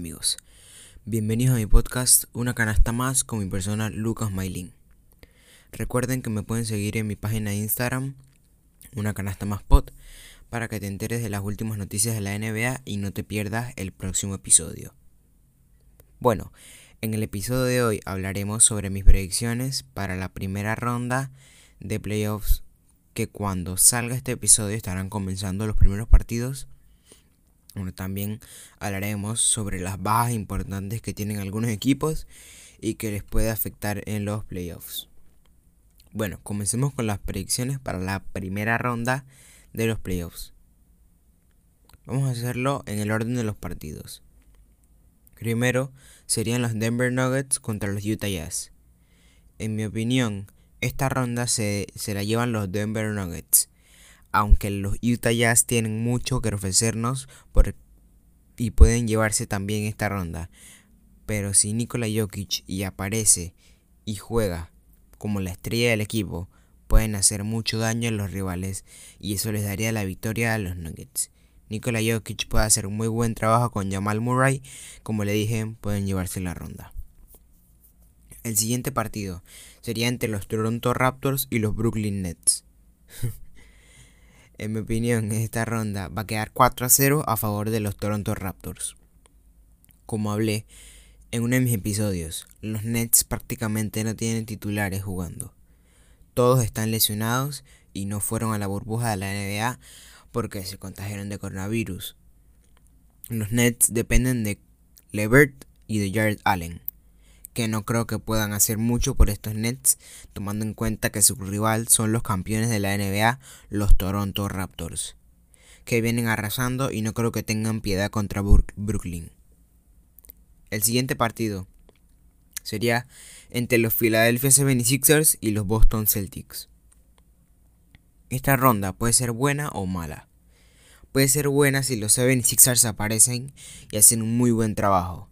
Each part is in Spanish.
amigos, bienvenidos a mi podcast Una canasta más con mi persona Lucas Mailin. Recuerden que me pueden seguir en mi página de Instagram, Una canasta más pod, para que te enteres de las últimas noticias de la NBA y no te pierdas el próximo episodio. Bueno, en el episodio de hoy hablaremos sobre mis predicciones para la primera ronda de playoffs que cuando salga este episodio estarán comenzando los primeros partidos bueno, también hablaremos sobre las bajas importantes que tienen algunos equipos y que les puede afectar en los playoffs. Bueno, comencemos con las predicciones para la primera ronda de los playoffs. Vamos a hacerlo en el orden de los partidos. Primero serían los Denver Nuggets contra los Utah Jazz. En mi opinión, esta ronda se, se la llevan los Denver Nuggets aunque los Utah Jazz tienen mucho que ofrecernos y pueden llevarse también esta ronda. Pero si Nikola Jokic y aparece y juega como la estrella del equipo, pueden hacer mucho daño a los rivales y eso les daría la victoria a los Nuggets. Nikola Jokic puede hacer un muy buen trabajo con Jamal Murray, como le dije, pueden llevarse la ronda. El siguiente partido sería entre los Toronto Raptors y los Brooklyn Nets. en mi opinión, esta ronda va a quedar 4 a 0 a favor de los Toronto Raptors. Como hablé en uno de mis episodios, los Nets prácticamente no tienen titulares jugando. Todos están lesionados y no fueron a la burbuja de la NBA porque se contagiaron de coronavirus. Los Nets dependen de Levert y de Jared Allen que no creo que puedan hacer mucho por estos Nets, tomando en cuenta que su rival son los campeones de la NBA, los Toronto Raptors, que vienen arrasando y no creo que tengan piedad contra Brooklyn. El siguiente partido sería entre los Philadelphia 76ers y los Boston Celtics. Esta ronda puede ser buena o mala. Puede ser buena si los 76ers aparecen y hacen un muy buen trabajo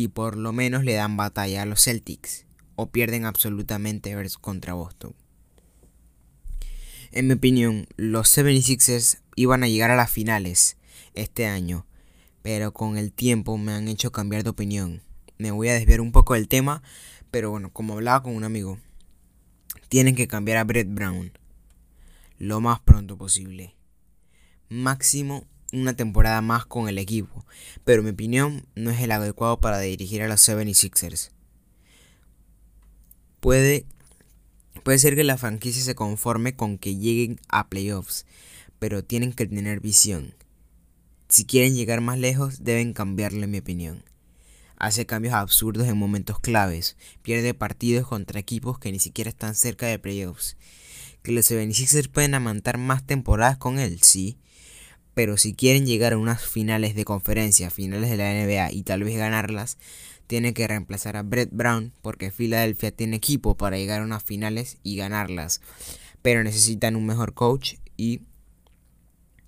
y por lo menos le dan batalla a los Celtics o pierden absolutamente contra Boston. En mi opinión, los 76ers iban a llegar a las finales este año, pero con el tiempo me han hecho cambiar de opinión. Me voy a desviar un poco del tema, pero bueno, como hablaba con un amigo, tienen que cambiar a Brett Brown lo más pronto posible. Máximo una temporada más con el equipo, pero mi opinión no es el adecuado para dirigir a los 76ers. Puede, puede ser que la franquicia se conforme con que lleguen a playoffs, pero tienen que tener visión. Si quieren llegar más lejos, deben cambiarle mi opinión. Hace cambios absurdos en momentos claves, pierde partidos contra equipos que ni siquiera están cerca de playoffs. Que los 76ers pueden amantar más temporadas con él, sí, pero si quieren llegar a unas finales de conferencia, finales de la NBA y tal vez ganarlas, tienen que reemplazar a Brett Brown porque Philadelphia tiene equipo para llegar a unas finales y ganarlas. Pero necesitan un mejor coach y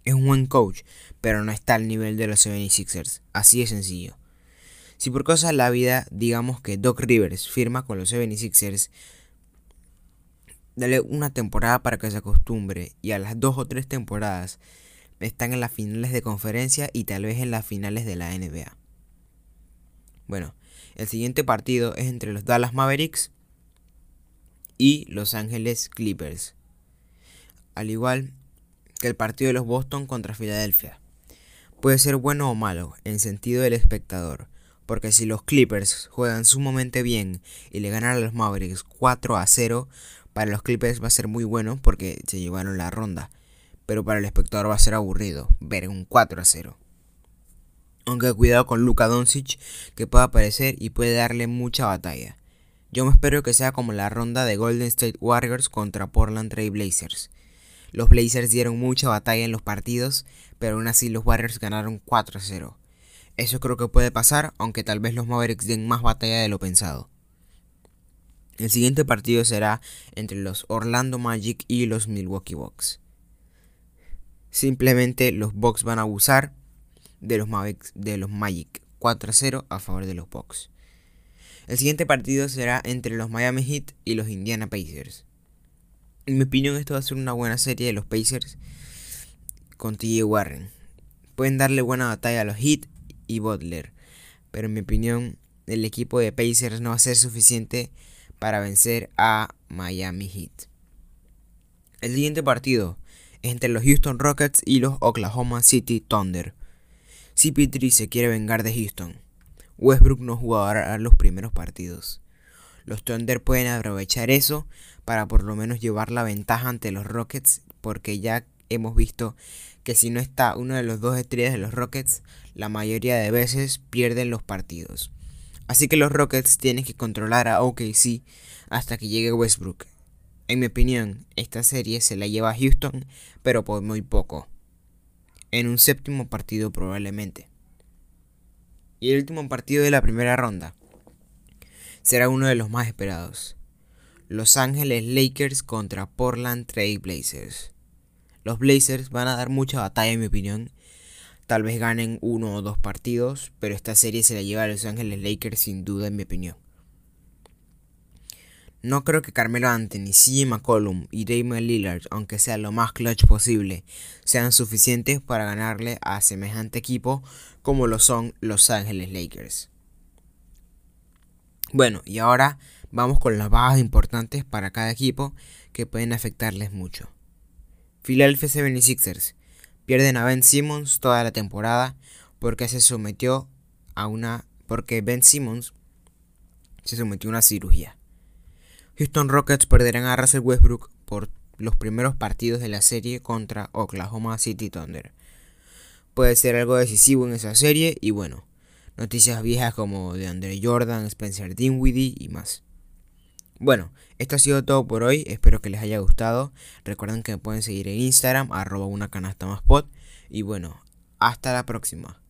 es un buen coach, pero no está al nivel de los 76ers. Así de sencillo. Si por cosas de la vida, digamos que Doc Rivers firma con los 76ers, dale una temporada para que se acostumbre y a las dos o tres temporadas están en las finales de conferencia y tal vez en las finales de la NBA. Bueno, el siguiente partido es entre los Dallas Mavericks y Los Ángeles Clippers. Al igual que el partido de los Boston contra Filadelfia. Puede ser bueno o malo en sentido del espectador, porque si los Clippers juegan sumamente bien y le ganan a los Mavericks 4 a 0, para los Clippers va a ser muy bueno porque se llevaron la ronda pero para el espectador va a ser aburrido ver un 4 a 0. Aunque cuidado con Luka Doncic que puede aparecer y puede darle mucha batalla. Yo me espero que sea como la ronda de Golden State Warriors contra Portland Trail Blazers. Los Blazers dieron mucha batalla en los partidos, pero aún así los Warriors ganaron 4 a 0. Eso creo que puede pasar, aunque tal vez los Mavericks den más batalla de lo pensado. El siguiente partido será entre los Orlando Magic y los Milwaukee Bucks. Simplemente los Bucks van a abusar de los, de los Magic 4 a 0 a favor de los Bucks. El siguiente partido será entre los Miami Heat y los Indiana Pacers. En mi opinión esto va a ser una buena serie de los Pacers con TJ Warren. Pueden darle buena batalla a los Heat y Butler, pero en mi opinión el equipo de Pacers no va a ser suficiente para vencer a Miami Heat. El siguiente partido entre los Houston Rockets y los Oklahoma City Thunder. CP3 se quiere vengar de Houston. Westbrook no jugará los primeros partidos. Los Thunder pueden aprovechar eso para por lo menos llevar la ventaja ante los Rockets porque ya hemos visto que si no está uno de los dos estrellas de los Rockets, la mayoría de veces pierden los partidos. Así que los Rockets tienen que controlar a OKC hasta que llegue Westbrook. En mi opinión, esta serie se la lleva a Houston, pero por muy poco. En un séptimo partido probablemente. Y el último partido de la primera ronda será uno de los más esperados. Los Ángeles Lakers contra Portland Trail Blazers. Los Blazers van a dar mucha batalla en mi opinión. Tal vez ganen uno o dos partidos, pero esta serie se la lleva a Los Ángeles Lakers sin duda en mi opinión. No creo que Carmelo Anthony, CJ McCollum y Damon Lillard, aunque sea lo más clutch posible, sean suficientes para ganarle a semejante equipo como lo son Los Ángeles Lakers. Bueno, y ahora vamos con las bajas importantes para cada equipo que pueden afectarles mucho. Philadelphia 76ers pierden a Ben Simmons toda la temporada porque se sometió a una porque Ben Simmons se sometió a una cirugía. Houston Rockets perderán a Russell Westbrook por los primeros partidos de la serie contra Oklahoma City Thunder. Puede ser algo decisivo en esa serie y bueno, noticias viejas como de Andre Jordan, Spencer Dinwiddie y más. Bueno, esto ha sido todo por hoy, espero que les haya gustado. Recuerden que me pueden seguir en Instagram, arroba una canasta más pot. Y bueno, hasta la próxima.